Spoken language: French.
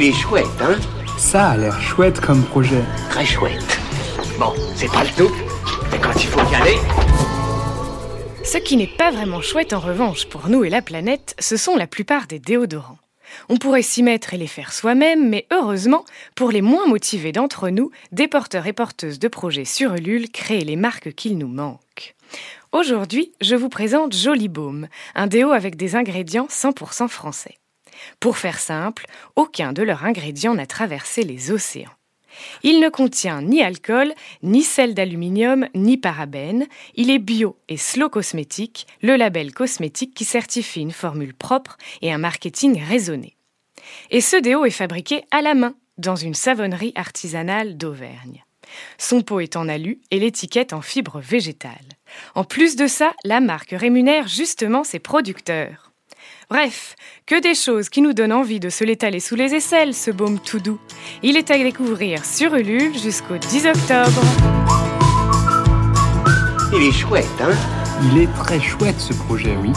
Il est chouette, hein Ça a l'air chouette comme projet. Très chouette. Bon, c'est pas le tout, mais quand il faut y aller... Ce qui n'est pas vraiment chouette en revanche pour nous et la planète, ce sont la plupart des déodorants. On pourrait s'y mettre et les faire soi-même, mais heureusement, pour les moins motivés d'entre nous, des porteurs et porteuses de projets sur Ulule créent les marques qu'il nous manque. Aujourd'hui, je vous présente Joli Baume, un déo avec des ingrédients 100% français. Pour faire simple, aucun de leurs ingrédients n'a traversé les océans. Il ne contient ni alcool, ni sel d'aluminium, ni parabènes. Il est bio et slow cosmétique, le label cosmétique qui certifie une formule propre et un marketing raisonné. Et ce déo est fabriqué à la main dans une savonnerie artisanale d'Auvergne. Son pot est en alu et l'étiquette en fibre végétale. En plus de ça, la marque rémunère justement ses producteurs. Bref, que des choses qui nous donnent envie de se l'étaler sous les aisselles, ce baume tout doux. Il est à découvrir sur Ulule jusqu'au 10 octobre. Il est chouette, hein? Il est très chouette ce projet, oui.